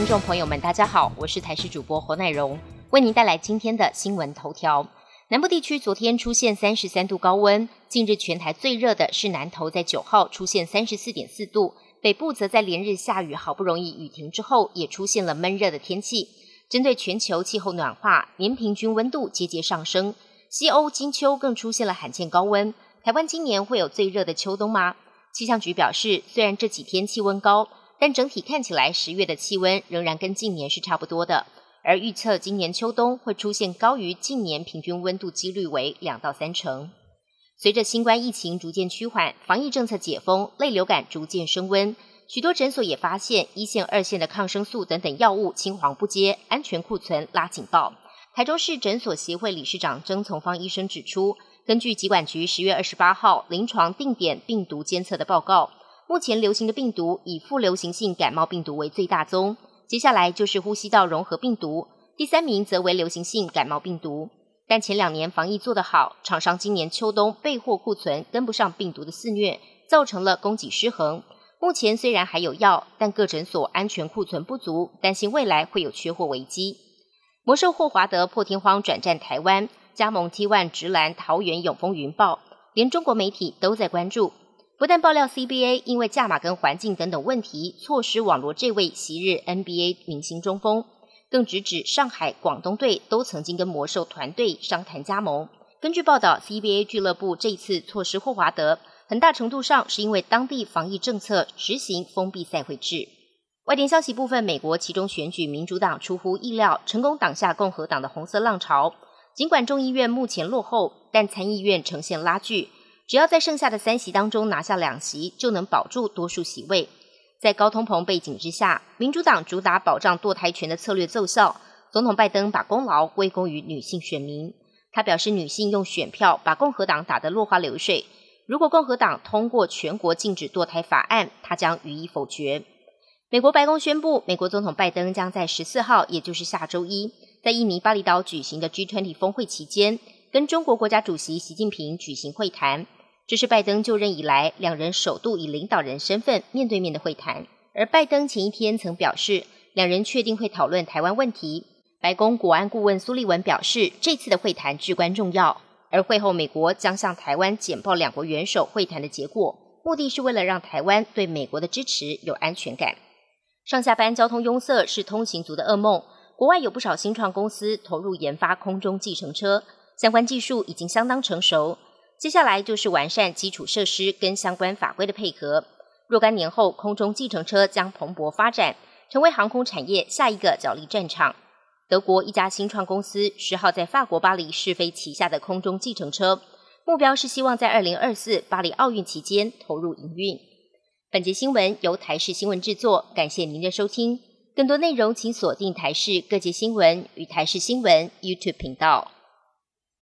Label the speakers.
Speaker 1: 听众朋友们，大家好，我是台视主播侯乃荣，为您带来今天的新闻头条。南部地区昨天出现三十三度高温，近日全台最热的是南投，在九号出现三十四点四度，北部则在连日下雨，好不容易雨停之后，也出现了闷热的天气。针对全球气候暖化，年平均温度节节上升，西欧金秋更出现了罕见高温。台湾今年会有最热的秋冬吗？气象局表示，虽然这几天气温高，但整体看起来十月的气温仍然跟近年是差不多的。而预测今年秋冬会出现高于近年平均温度几率为两到三成。随着新冠疫情逐渐趋缓，防疫政策解封，类流感逐渐升温，许多诊所也发现一线、二线的抗生素等等药物青黄不接，安全库存拉警报。台中市诊所协会理事长曾从芳医生指出，根据疾管局十月二十八号临床定点病毒监测的报告，目前流行的病毒以副流行性感冒病毒为最大宗。接下来就是呼吸道融合病毒，第三名则为流行性感冒病毒。但前两年防疫做得好，厂商今年秋冬备货库存跟不上病毒的肆虐，造成了供给失衡。目前虽然还有药，但各诊所安全库存不足，担心未来会有缺货危机。魔兽霍华德破天荒转战台湾，加盟 T1 直男桃园永丰云豹，连中国媒体都在关注。不但爆料 CBA 因为价码跟环境等等问题错失网罗这位昔日 NBA 明星中锋，更直指上海、广东队都曾经跟魔兽团队商谈加盟。根据报道，CBA 俱乐部这次错失霍华德，很大程度上是因为当地防疫政策实行封闭赛会制。外电消息部分，美国其中选举民主党出乎意料成功挡下共和党的红色浪潮，尽管众议院目前落后，但参议院呈现拉锯。只要在剩下的三席当中拿下两席，就能保住多数席位。在高通膨背景之下，民主党主打保障堕胎权的策略奏效。总统拜登把功劳归功于女性选民。他表示，女性用选票把共和党打得落花流水。如果共和党通过全国禁止堕胎法案，他将予以否决。美国白宫宣布，美国总统拜登将在十四号，也就是下周一，在印尼巴厘岛举行的 G20 峰会期间，跟中国国家主席习近平举行会谈。这是拜登就任以来两人首度以领导人身份面对面的会谈，而拜登前一天曾表示，两人确定会讨论台湾问题。白宫国安顾问苏利文表示，这次的会谈至关重要，而会后美国将向台湾简报两国元首会谈的结果，目的是为了让台湾对美国的支持有安全感。上下班交通拥塞是通行族的噩梦，国外有不少新创公司投入研发空中计程车，相关技术已经相当成熟。接下来就是完善基础设施跟相关法规的配合。若干年后，空中计程车将蓬勃发展，成为航空产业下一个角力战场。德国一家新创公司十号在法国巴黎试飞旗下的空中计程车，目标是希望在二零二四巴黎奥运期间投入营运。本节新闻由台视新闻制作，感谢您的收听。更多内容请锁定台视各界新闻与台视新闻 YouTube 频道。